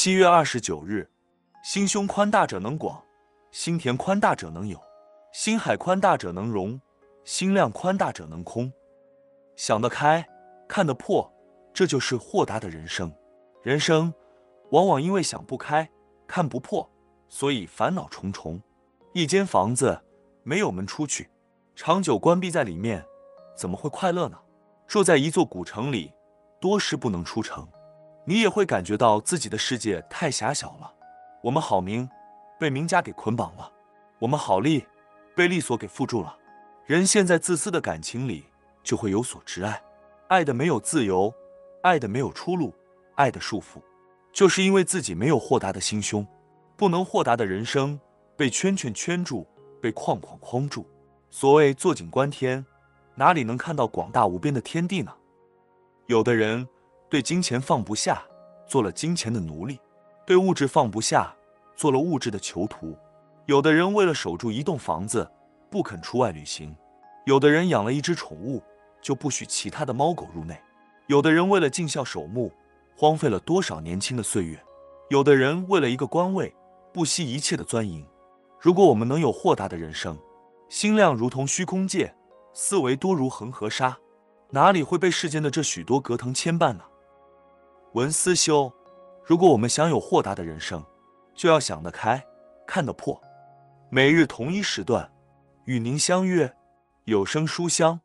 七月二十九日，心胸宽大者能广，心田宽大者能有，心海宽大者能容，心量宽大者能空。想得开，看得破，这就是豁达的人生。人生往往因为想不开、看不破，所以烦恼重重。一间房子没有门出去，长久关闭在里面，怎么会快乐呢？住在一座古城里，多时不能出城，你也会感觉到自己的世界太狭小了。我们好名被名家给捆绑了，我们好利被利所给缚住了。人陷在自私的感情里，就会有所执爱，爱的没有自由，爱的没有出路，爱的束缚，就是因为自己没有豁达的心胸，不能豁达的人生被圈圈圈住，被框框框住。所谓坐井观天。哪里能看到广大无边的天地呢？有的人对金钱放不下，做了金钱的奴隶；对物质放不下，做了物质的囚徒。有的人为了守住一栋房子，不肯出外旅行；有的人养了一只宠物，就不许其他的猫狗入内；有的人为了尽孝守墓，荒废了多少年轻的岁月；有的人为了一个官位，不惜一切的钻营。如果我们能有豁达的人生，心量如同虚空界。思维多如恒河沙，哪里会被世间的这许多隔腾牵绊呢？文思修，如果我们想有豁达的人生，就要想得开，看得破。每日同一时段，与您相约有声书香。